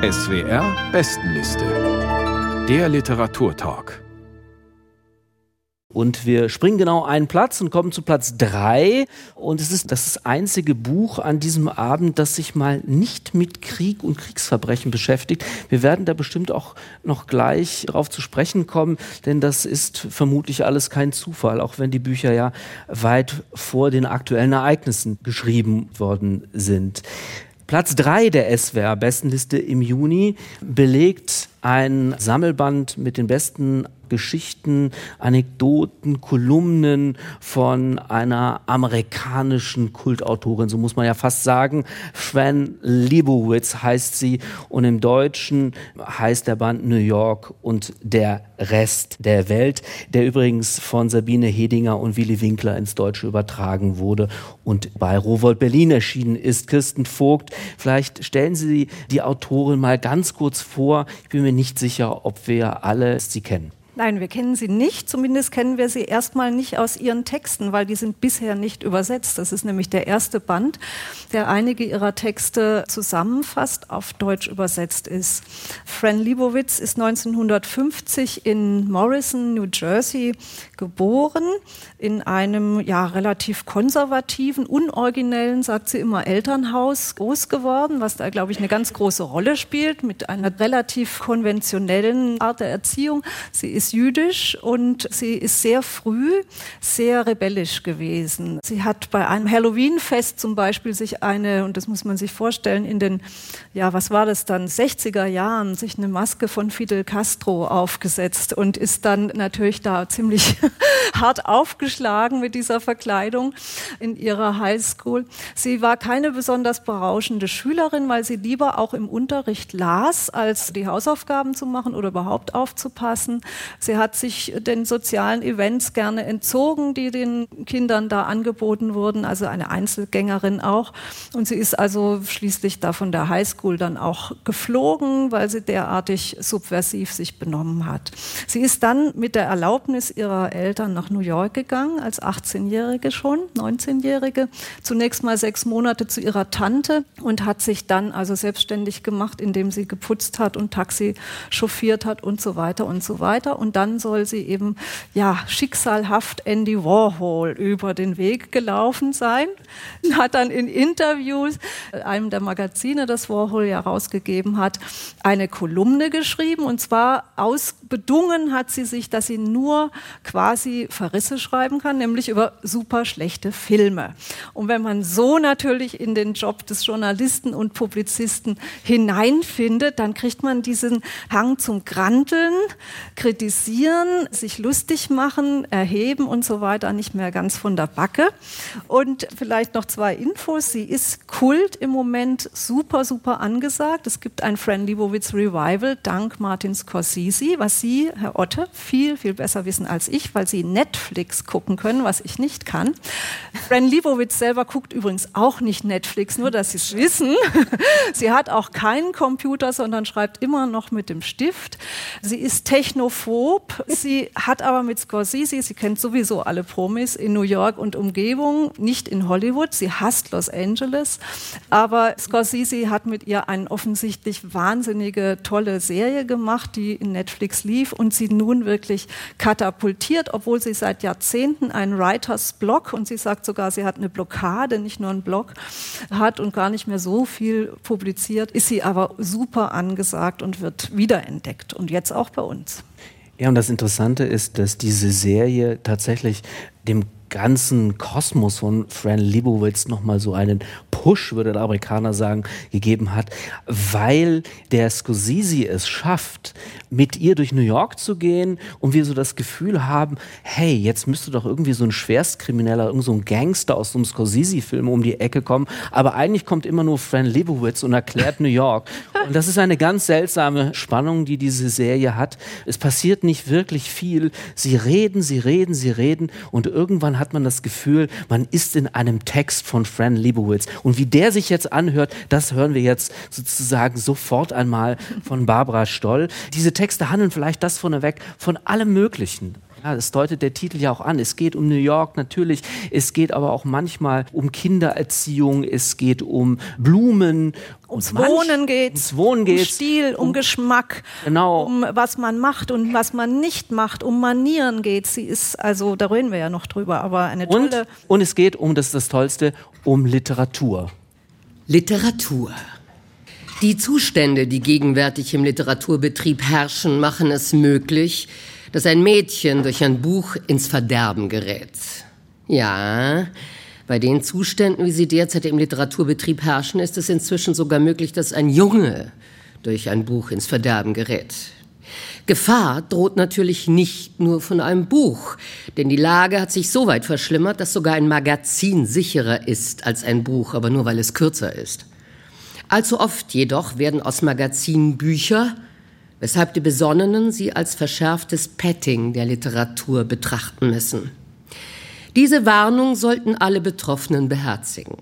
SWR Bestenliste. Der Literaturtalk. Und wir springen genau einen Platz und kommen zu Platz drei. Und es ist das einzige Buch an diesem Abend, das sich mal nicht mit Krieg und Kriegsverbrechen beschäftigt. Wir werden da bestimmt auch noch gleich darauf zu sprechen kommen, denn das ist vermutlich alles kein Zufall, auch wenn die Bücher ja weit vor den aktuellen Ereignissen geschrieben worden sind. Platz drei der SWR-Bestenliste im Juni belegt ein Sammelband mit den besten Geschichten, Anekdoten, Kolumnen von einer amerikanischen Kultautorin, so muss man ja fast sagen. Fran Lebowitz heißt sie und im Deutschen heißt der Band New York und der Rest der Welt, der übrigens von Sabine Hedinger und Willy Winkler ins Deutsche übertragen wurde und bei Rowold Berlin erschienen ist. Kirsten Vogt, vielleicht stellen Sie die Autorin mal ganz kurz vor. Ich bin mir nicht sicher, ob wir alle sie kennen. Nein, wir kennen sie nicht. Zumindest kennen wir sie erstmal nicht aus ihren Texten, weil die sind bisher nicht übersetzt. Das ist nämlich der erste Band, der einige ihrer Texte zusammenfasst, auf Deutsch übersetzt ist. Fran Lebowitz ist 1950 in Morrison, New Jersey geboren, in einem ja relativ konservativen, unoriginellen, sagt sie immer, Elternhaus groß geworden, was da, glaube ich, eine ganz große Rolle spielt, mit einer relativ konventionellen Art der Erziehung. Sie ist ist jüdisch und sie ist sehr früh sehr rebellisch gewesen. Sie hat bei einem Halloween-Fest zum Beispiel sich eine, und das muss man sich vorstellen, in den, ja, was war das dann, 60er Jahren, sich eine Maske von Fidel Castro aufgesetzt und ist dann natürlich da ziemlich hart aufgeschlagen mit dieser Verkleidung in ihrer Highschool. Sie war keine besonders berauschende Schülerin, weil sie lieber auch im Unterricht las, als die Hausaufgaben zu machen oder überhaupt aufzupassen. Sie hat sich den sozialen Events gerne entzogen, die den Kindern da angeboten wurden, also eine Einzelgängerin auch. Und sie ist also schließlich da von der Highschool dann auch geflogen, weil sie derartig subversiv sich benommen hat. Sie ist dann mit der Erlaubnis ihrer Eltern nach New York gegangen, als 18-Jährige schon, 19-Jährige. Zunächst mal sechs Monate zu ihrer Tante und hat sich dann also selbstständig gemacht, indem sie geputzt hat und Taxi chauffiert hat und so weiter und so weiter. Und dann soll sie eben ja schicksalhaft Andy Warhol über den Weg gelaufen sein. Hat dann in Interviews einem der Magazine, das Warhol ja rausgegeben hat, eine Kolumne geschrieben und zwar ausbedungen hat sie sich, dass sie nur quasi Verrisse schreiben kann, nämlich über super schlechte Filme. Und wenn man so natürlich in den Job des Journalisten und Publizisten hineinfindet, dann kriegt man diesen Hang zum Granteln, kritisieren kritisieren, sich lustig machen, erheben und so weiter nicht mehr ganz von der Backe. Und vielleicht noch zwei Infos. Sie ist Kult im Moment super, super angesagt. Es gibt ein Fran Lebowitz Revival dank Martin Scorsese, was Sie, Herr Otte, viel, viel besser wissen als ich, weil Sie Netflix gucken können, was ich nicht kann. Fran Lebowitz selber guckt übrigens auch nicht Netflix, nur dass Sie es wissen. Sie hat auch keinen Computer, sondern schreibt immer noch mit dem Stift. Sie ist technophob Lob. Sie hat aber mit Scorsese, sie kennt sowieso alle Promis in New York und Umgebung, nicht in Hollywood. Sie hasst Los Angeles. Aber Scorsese hat mit ihr eine offensichtlich wahnsinnige, tolle Serie gemacht, die in Netflix lief und sie nun wirklich katapultiert, obwohl sie seit Jahrzehnten einen Writers Block und sie sagt sogar, sie hat eine Blockade, nicht nur einen Blog hat und gar nicht mehr so viel publiziert, ist sie aber super angesagt und wird wiederentdeckt und jetzt auch bei uns. Ja, und das Interessante ist, dass diese Serie tatsächlich dem ganzen Kosmos von Fran Lebowitz nochmal so einen Push, würde der Amerikaner sagen, gegeben hat, weil der Scorsese es schafft, mit ihr durch New York zu gehen und wir so das Gefühl haben, hey, jetzt müsste doch irgendwie so ein Schwerstkrimineller, irgend so ein Gangster aus so einem Scorsese-Film um die Ecke kommen, aber eigentlich kommt immer nur Fran Lebowitz und erklärt New York. Und das ist eine ganz seltsame Spannung, die diese Serie hat. Es passiert nicht wirklich viel. Sie reden, sie reden, sie reden und irgendwann hat man das Gefühl, man ist in einem Text von Fran Lebowitz. Und wie der sich jetzt anhört, das hören wir jetzt sozusagen sofort einmal von Barbara Stoll. Diese Texte handeln vielleicht das vorneweg von allem Möglichen Ja, das deutet der Titel ja auch an. Es geht um New York natürlich. Es geht aber auch manchmal um Kindererziehung. Es geht um Blumen. Ums Wohnen geht ums Wohnen geht's, um Stil, um, um, Geschmack, genau. um was man macht und was man nicht macht, um Manieren geht. Sie ist, also da reden wir ja noch drüber, aber eine tolle. Und, und es geht um, das ist das Tollste, um Literatur. Literatur. Die Zustände, die gegenwärtig im Literaturbetrieb herrschen, machen es möglich, dass ein Mädchen durch ein Buch ins Verderben gerät. Ja, bei den Zuständen, wie sie derzeit im Literaturbetrieb herrschen, ist es inzwischen sogar möglich, dass ein Junge durch ein Buch ins Verderben gerät. Gefahr droht natürlich nicht nur von einem Buch, denn die Lage hat sich so weit verschlimmert, dass sogar ein Magazin sicherer ist als ein Buch, aber nur weil es kürzer ist. Allzu oft jedoch werden aus Magazinen Bücher, weshalb die Besonnenen sie als verschärftes Petting der Literatur betrachten müssen. Diese Warnung sollten alle Betroffenen beherzigen.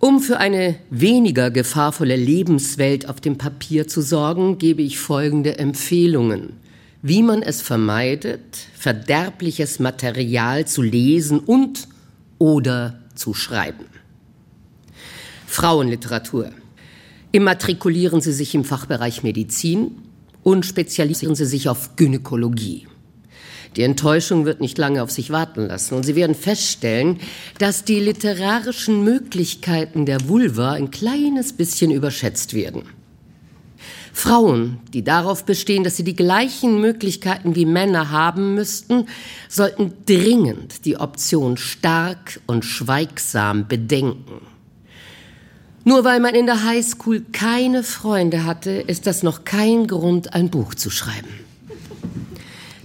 Um für eine weniger gefahrvolle Lebenswelt auf dem Papier zu sorgen, gebe ich folgende Empfehlungen, wie man es vermeidet, verderbliches Material zu lesen und oder zu schreiben. Frauenliteratur. Immatrikulieren Sie sich im Fachbereich Medizin und spezialisieren Sie sich auf Gynäkologie. Die Enttäuschung wird nicht lange auf sich warten lassen und Sie werden feststellen, dass die literarischen Möglichkeiten der Vulva ein kleines bisschen überschätzt werden. Frauen, die darauf bestehen, dass sie die gleichen Möglichkeiten wie Männer haben müssten, sollten dringend die Option stark und schweigsam bedenken. Nur weil man in der Highschool keine Freunde hatte, ist das noch kein Grund, ein Buch zu schreiben.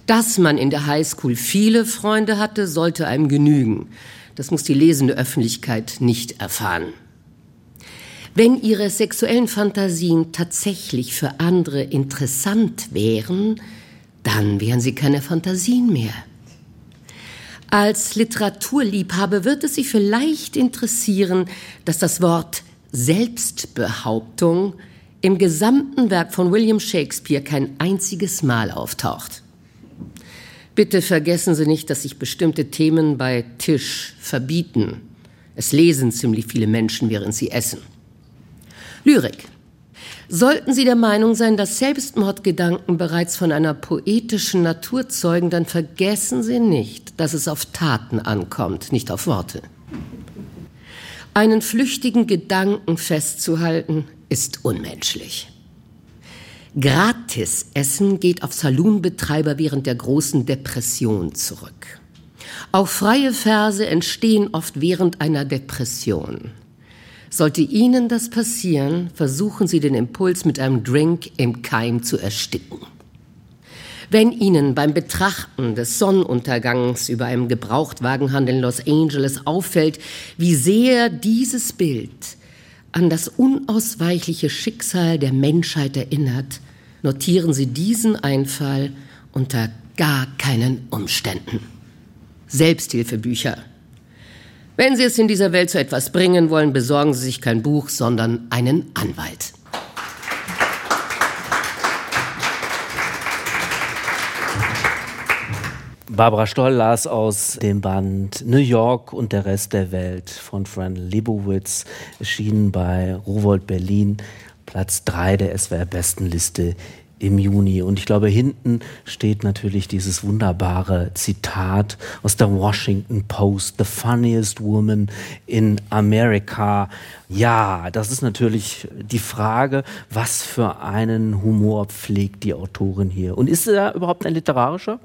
Dass man in der Highschool viele Freunde hatte, sollte einem genügen. Das muss die lesende Öffentlichkeit nicht erfahren. Wenn ihre sexuellen Fantasien tatsächlich für andere interessant wären, dann wären sie keine Fantasien mehr. Als Literaturliebhaber wird es Sie vielleicht interessieren, dass das Wort Selbstbehauptung im gesamten Werk von William Shakespeare kein einziges Mal auftaucht. Bitte vergessen Sie nicht, dass sich bestimmte Themen bei Tisch verbieten. Es lesen ziemlich viele Menschen, während sie essen. Lyrik. Sollten Sie der Meinung sein, dass Selbstmordgedanken bereits von einer poetischen Natur zeugen, dann vergessen Sie nicht, dass es auf Taten ankommt, nicht auf Worte. Einen flüchtigen Gedanken festzuhalten, ist unmenschlich. Gratisessen geht auf Saloonbetreiber während der großen Depression zurück. Auch freie Verse entstehen oft während einer Depression. Sollte Ihnen das passieren, versuchen Sie den Impuls mit einem Drink im Keim zu ersticken. Wenn Ihnen beim Betrachten des Sonnenuntergangs über einem Gebrauchtwagenhandel in Los Angeles auffällt, wie sehr dieses Bild an das unausweichliche Schicksal der Menschheit erinnert, notieren Sie diesen Einfall unter gar keinen Umständen. Selbsthilfebücher. Wenn Sie es in dieser Welt zu etwas bringen wollen, besorgen Sie sich kein Buch, sondern einen Anwalt. Barbara Stoll las aus dem Band New York und der Rest der Welt von Fran Lebowitz, erschienen bei Rowold Berlin, Platz 3 der SWR-Bestenliste im Juni. Und ich glaube, hinten steht natürlich dieses wunderbare Zitat aus der Washington Post, The Funniest Woman in America. Ja, das ist natürlich die Frage, was für einen Humor pflegt die Autorin hier? Und ist er überhaupt ein literarischer?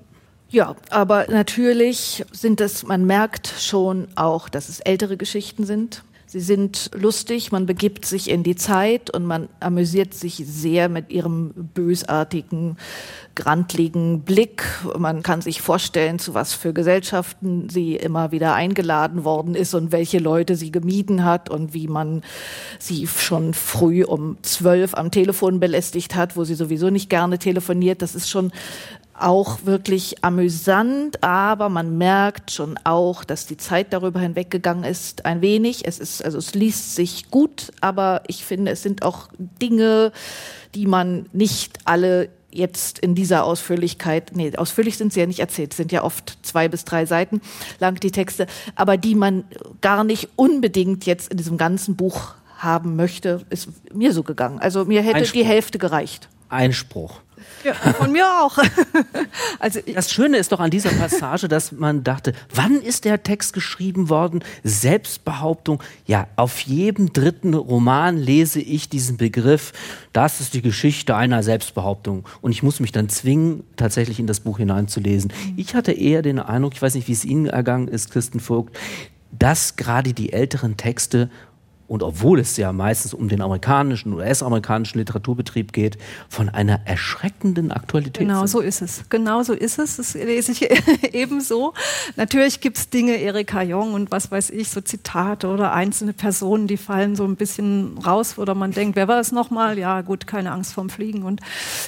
Ja, aber natürlich sind es, man merkt schon auch, dass es ältere Geschichten sind. Sie sind lustig, man begibt sich in die Zeit und man amüsiert sich sehr mit ihrem bösartigen, grantligen Blick. Man kann sich vorstellen, zu was für Gesellschaften sie immer wieder eingeladen worden ist und welche Leute sie gemieden hat und wie man sie schon früh um zwölf am Telefon belästigt hat, wo sie sowieso nicht gerne telefoniert. Das ist schon auch wirklich amüsant, aber man merkt schon auch, dass die Zeit darüber hinweggegangen ist, ein wenig. Es ist, also es liest sich gut, aber ich finde, es sind auch Dinge, die man nicht alle jetzt in dieser Ausführlichkeit, nee, ausführlich sind sie ja nicht erzählt, sind ja oft zwei bis drei Seiten lang die Texte, aber die man gar nicht unbedingt jetzt in diesem ganzen Buch haben möchte, ist mir so gegangen. Also mir hätte die Hälfte gereicht. Einspruch. Ja, von mir auch. Also das Schöne ist doch an dieser Passage, dass man dachte, wann ist der Text geschrieben worden? Selbstbehauptung. Ja, auf jedem dritten Roman lese ich diesen Begriff. Das ist die Geschichte einer Selbstbehauptung. Und ich muss mich dann zwingen, tatsächlich in das Buch hineinzulesen. Ich hatte eher den Eindruck, ich weiß nicht, wie es Ihnen ergangen ist, Christen Vogt, dass gerade die älteren Texte und obwohl es ja meistens um den amerikanischen, US-amerikanischen Literaturbetrieb geht, von einer erschreckenden Aktualität Genau sind. so ist es. Genau so ist es. Das lese ich ebenso. Natürlich gibt es Dinge, Erika Jong und was weiß ich, so Zitate oder einzelne Personen, die fallen so ein bisschen raus, oder man denkt, wer war es nochmal? Ja, gut, keine Angst vorm Fliegen und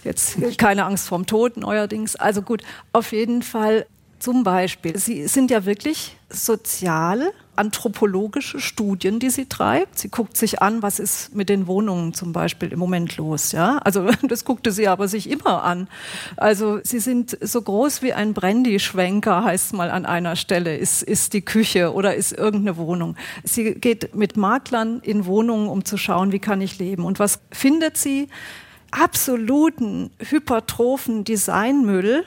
jetzt keine Angst vorm Tod neuerdings. Also gut, auf jeden Fall zum Beispiel, Sie sind ja wirklich soziale, anthropologische Studien, die sie treibt. Sie guckt sich an, was ist mit den Wohnungen zum Beispiel im Moment los. Ja, also das guckte sie aber sich immer an. Also sie sind so groß wie ein Brandy-Schwenker, heißt es mal an einer Stelle, ist, ist die Küche oder ist irgendeine Wohnung. Sie geht mit Maklern in Wohnungen, um zu schauen, wie kann ich leben. Und was findet sie? Absoluten hypertrophen Designmüll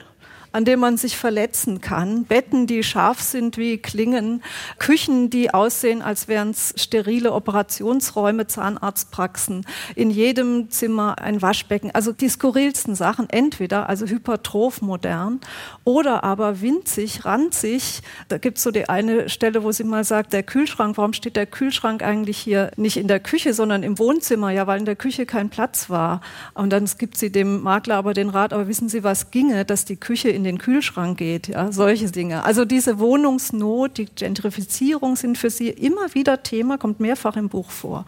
an dem man sich verletzen kann, Betten, die scharf sind wie Klingen, Küchen, die aussehen, als wären es sterile Operationsräume, Zahnarztpraxen, in jedem Zimmer ein Waschbecken, also die skurrilsten Sachen, entweder also hypertroph modern oder aber winzig, ranzig. Da gibt es so die eine Stelle, wo sie mal sagt, der Kühlschrank, warum steht der Kühlschrank eigentlich hier nicht in der Küche, sondern im Wohnzimmer? Ja, weil in der Küche kein Platz war. Und dann gibt sie dem Makler aber den Rat, aber wissen Sie, was ginge, dass die Küche in den Kühlschrank geht, ja, solche Dinge. Also diese Wohnungsnot, die Gentrifizierung sind für sie immer wieder Thema, kommt mehrfach im Buch vor.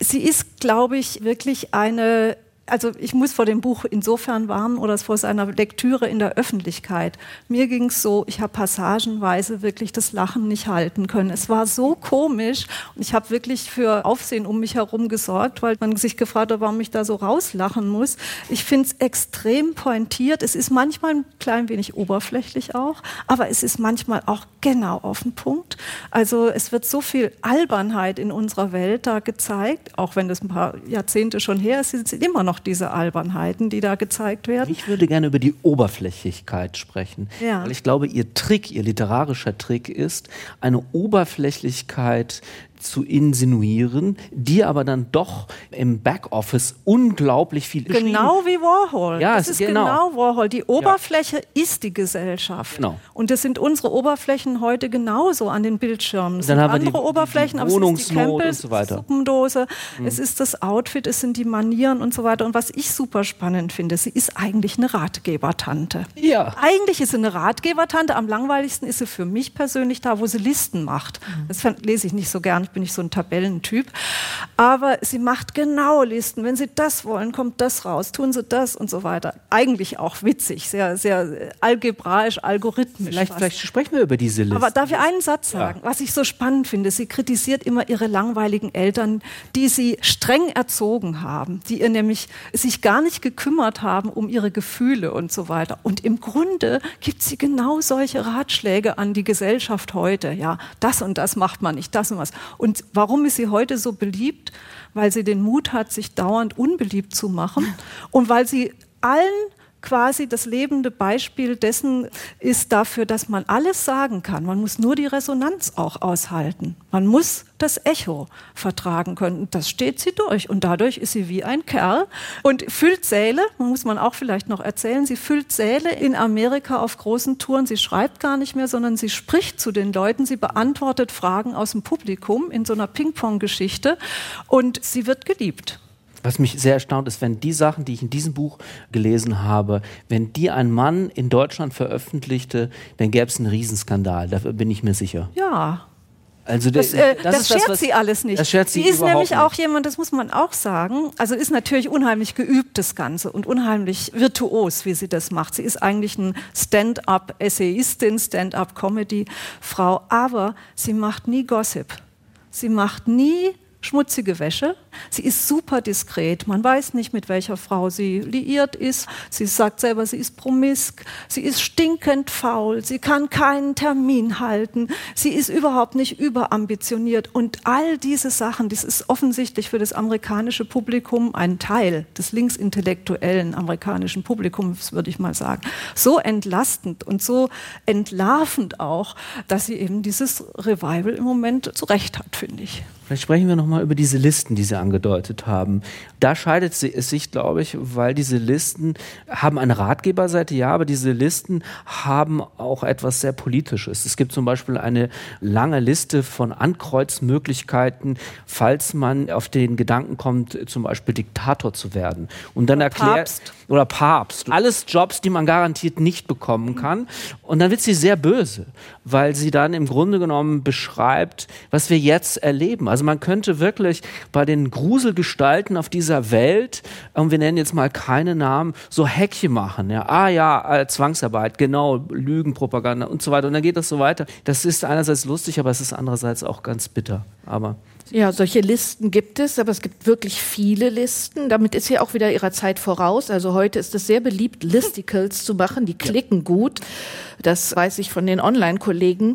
Sie ist, glaube ich, wirklich eine also ich muss vor dem Buch insofern warnen oder vor seiner Lektüre in der Öffentlichkeit. Mir ging es so, ich habe passagenweise wirklich das Lachen nicht halten können. Es war so komisch und ich habe wirklich für Aufsehen um mich herum gesorgt, weil man sich gefragt hat, warum ich da so rauslachen muss. Ich finde es extrem pointiert. Es ist manchmal ein klein wenig oberflächlich auch, aber es ist manchmal auch genau auf den Punkt. Also es wird so viel Albernheit in unserer Welt da gezeigt, auch wenn das ein paar Jahrzehnte schon her ist, sind immer noch diese Albernheiten, die da gezeigt werden. Ich würde gerne über die Oberflächlichkeit sprechen. Ja. Weil ich glaube, ihr Trick, ihr literarischer Trick ist, eine Oberflächlichkeit zu insinuieren, die aber dann doch im Backoffice unglaublich viel Genau wie Warhol. Ja, das es- ist genau. genau. Warhol. Die Oberfläche ist die Gesellschaft. Genau. Und das sind unsere Oberflächen heute genauso an den Bildschirmen. Es Dann haben wir die- andere Oberflächen, die aber es ist die Wohnungsnot und so weiter. Mhm. Suppendose, es ist das Outfit, es sind die Manieren und so weiter. Und was ich super spannend finde, sie ist eigentlich eine Ratgebertante. Ja. Eigentlich ist sie eine Ratgebertante. Am langweiligsten ist sie für mich persönlich da, wo sie Listen macht. Das fand- lese ich nicht so gern. Ich bin nicht so ein Tabellentyp. Aber sie macht genau Listen. Wenn sie das wollen, kommt das raus. Tun sie das und so weiter. Eigentlich auch witzig, sehr, sehr äh, algebraisch, algorithmisch. Vielleicht, fast. vielleicht sprechen wir über diese Liste. Aber darf ich einen Satz sagen? Was ich so spannend finde, sie kritisiert immer ihre langweiligen Eltern, die sie streng erzogen haben, die ihr nämlich sich gar nicht gekümmert haben um ihre Gefühle und so weiter. Und im Grunde gibt sie genau solche Ratschläge an die Gesellschaft heute. Ja, das und das macht man nicht, das und was. Und warum ist sie heute so beliebt? Weil sie den Mut hat, sich dauernd unbeliebt zu machen und weil sie allen quasi das lebende Beispiel dessen ist dafür, dass man alles sagen kann. Man muss nur die Resonanz auch aushalten. Man muss das Echo vertragen können. Das steht sie durch. Und dadurch ist sie wie ein Kerl und füllt Säle, muss man auch vielleicht noch erzählen, sie füllt Säle in Amerika auf großen Touren. Sie schreibt gar nicht mehr, sondern sie spricht zu den Leuten. Sie beantwortet Fragen aus dem Publikum in so einer Ping-Pong-Geschichte. Und sie wird geliebt. Was mich sehr erstaunt ist, wenn die Sachen, die ich in diesem Buch gelesen habe, wenn die ein Mann in Deutschland veröffentlichte, dann gäbe es einen Riesenskandal. Dafür bin ich mir sicher. Ja, Also Das, der- äh, das, ist schert was- sie alles nicht. Das schert sie sie ist nämlich nicht. auch jemand, das muss man auch sagen, also ist natürlich unheimlich geübt, das Ganze, und unheimlich virtuos, wie sie das macht. Sie ist eigentlich ein Stand-up-Essayistin, Stand-up-Comedy-Frau, aber sie macht nie Gossip. Sie macht nie schmutzige Wäsche. Sie ist super diskret. Man weiß nicht, mit welcher Frau sie liiert ist. Sie sagt selber, sie ist promisk. Sie ist stinkend faul. Sie kann keinen Termin halten. Sie ist überhaupt nicht überambitioniert. Und all diese Sachen, das ist offensichtlich für das amerikanische Publikum ein Teil des linksintellektuellen amerikanischen Publikums, würde ich mal sagen, so entlastend und so entlarvend auch, dass sie eben dieses Revival im Moment zurecht hat, finde ich. Vielleicht sprechen wir nochmal über diese Listen, die Sie angedeutet haben. Da scheidet es sich, glaube ich, weil diese Listen haben eine Ratgeberseite, ja, aber diese Listen haben auch etwas sehr Politisches. Es gibt zum Beispiel eine lange Liste von Ankreuzmöglichkeiten, falls man auf den Gedanken kommt, zum Beispiel Diktator zu werden. Und dann erklärt, oder Papst. Alles Jobs, die man garantiert nicht bekommen kann. Und dann wird sie sehr böse, weil sie dann im Grunde genommen beschreibt, was wir jetzt erleben. Also man könnte wirklich bei den Gruselgestalten auf dieser Welt, und wir nennen jetzt mal keine Namen, so Häkchen machen. Ja, ah ja, äh, Zwangsarbeit, genau, Lügenpropaganda und so weiter. Und dann geht das so weiter. Das ist einerseits lustig, aber es ist andererseits auch ganz bitter. Aber ja, solche Listen gibt es, aber es gibt wirklich viele Listen. Damit ist sie auch wieder ihrer Zeit voraus. Also heute ist es sehr beliebt, Listicles zu machen. Die klicken ja. gut. Das weiß ich von den Online-Kollegen.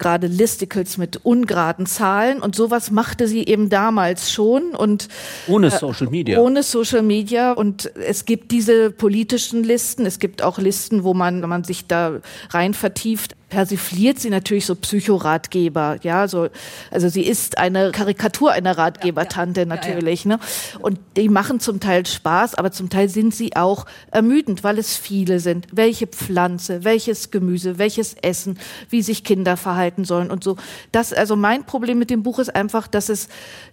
Gerade Listicles mit ungeraden Zahlen. Und sowas machte sie eben damals schon. Und ohne äh, Social Media. Ohne Social Media. Und es gibt diese politischen Listen. Es gibt auch Listen, wo man, wenn man sich da rein vertieft, persifliert sie natürlich so Psychoratgeber, ja, so, also sie ist eine Karikatur einer Ratgebertante natürlich, ne? Und die machen zum Teil Spaß, aber zum Teil sind sie auch ermüdend, weil es viele sind. Welche Pflanze, welches Gemüse, welches Essen, wie sich Kinder verhalten sollen und so. Das, also mein Problem mit dem Buch ist einfach, dass es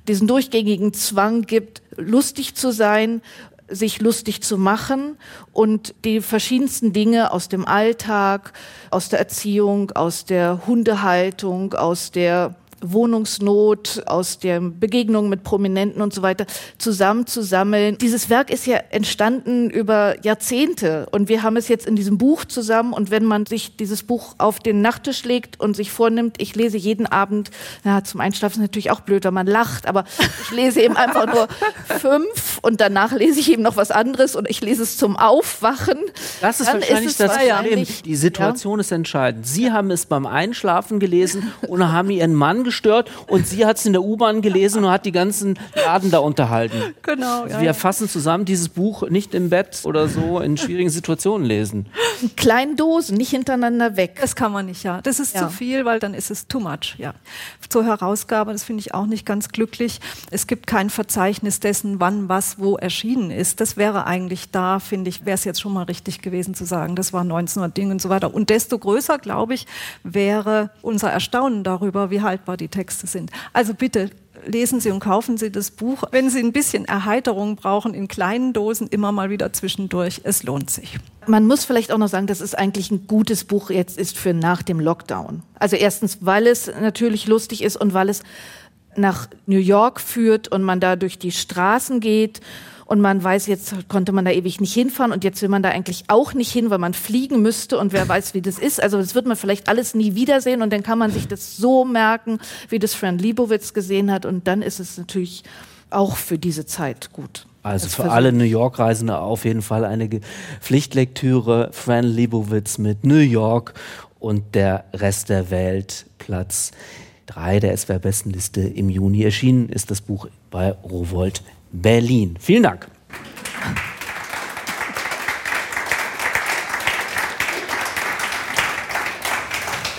diesen durchgängigen Zwang gibt, lustig zu sein, sich lustig zu machen und die verschiedensten Dinge aus dem Alltag, aus der Erziehung, aus der Hundehaltung, aus der Wohnungsnot, aus der Begegnung mit Prominenten und so weiter zusammenzusammeln. Dieses Werk ist ja entstanden über Jahrzehnte und wir haben es jetzt in diesem Buch zusammen und wenn man sich dieses Buch auf den Nachttisch legt und sich vornimmt, ich lese jeden Abend, ja, zum Einschlafen ist natürlich auch blöd, wenn man lacht, aber ich lese eben einfach nur fünf und danach lese ich eben noch was anderes und ich lese es zum Aufwachen. Das ist wahrscheinlich ist das Problem. Die Situation ja? ist entscheidend. Sie haben es beim Einschlafen gelesen und haben Ihren Mann gestört und sie hat es in der U-Bahn gelesen und hat die ganzen Laden da unterhalten. Genau. Also ja, wir fassen zusammen dieses Buch nicht im Bett oder so in schwierigen Situationen lesen. In kleinen Dosen, nicht hintereinander weg. Das kann man nicht, ja. Das ist ja. zu viel, weil dann ist es too much, ja. Zur Herausgabe, das finde ich auch nicht ganz glücklich. Es gibt kein Verzeichnis dessen, wann was wo erschienen ist. Das wäre eigentlich da, finde ich, wäre es jetzt schon mal richtig gewesen zu sagen, das war 1900 Ding und so weiter. Und desto größer, glaube ich, wäre unser Erstaunen darüber, wie haltbar die Texte sind. Also bitte lesen Sie und kaufen Sie das Buch. Wenn Sie ein bisschen Erheiterung brauchen, in kleinen Dosen immer mal wieder zwischendurch. Es lohnt sich. Man muss vielleicht auch noch sagen, dass es eigentlich ein gutes Buch jetzt ist für nach dem Lockdown. Also erstens, weil es natürlich lustig ist und weil es nach New York führt und man da durch die Straßen geht und man weiß, jetzt konnte man da ewig nicht hinfahren und jetzt will man da eigentlich auch nicht hin, weil man fliegen müsste und wer weiß, wie das ist. Also das wird man vielleicht alles nie wiedersehen und dann kann man sich das so merken, wie das Fran Libowitz gesehen hat und dann ist es natürlich auch für diese Zeit gut. Also für alle New York-Reisende auf jeden Fall eine Pflichtlektüre. Fran Libowitz mit New York und der Rest der Welt, Platz 3 der SWR-Bestenliste im Juni. Erschienen ist das Buch bei Rowold Berlin. Vielen Dank.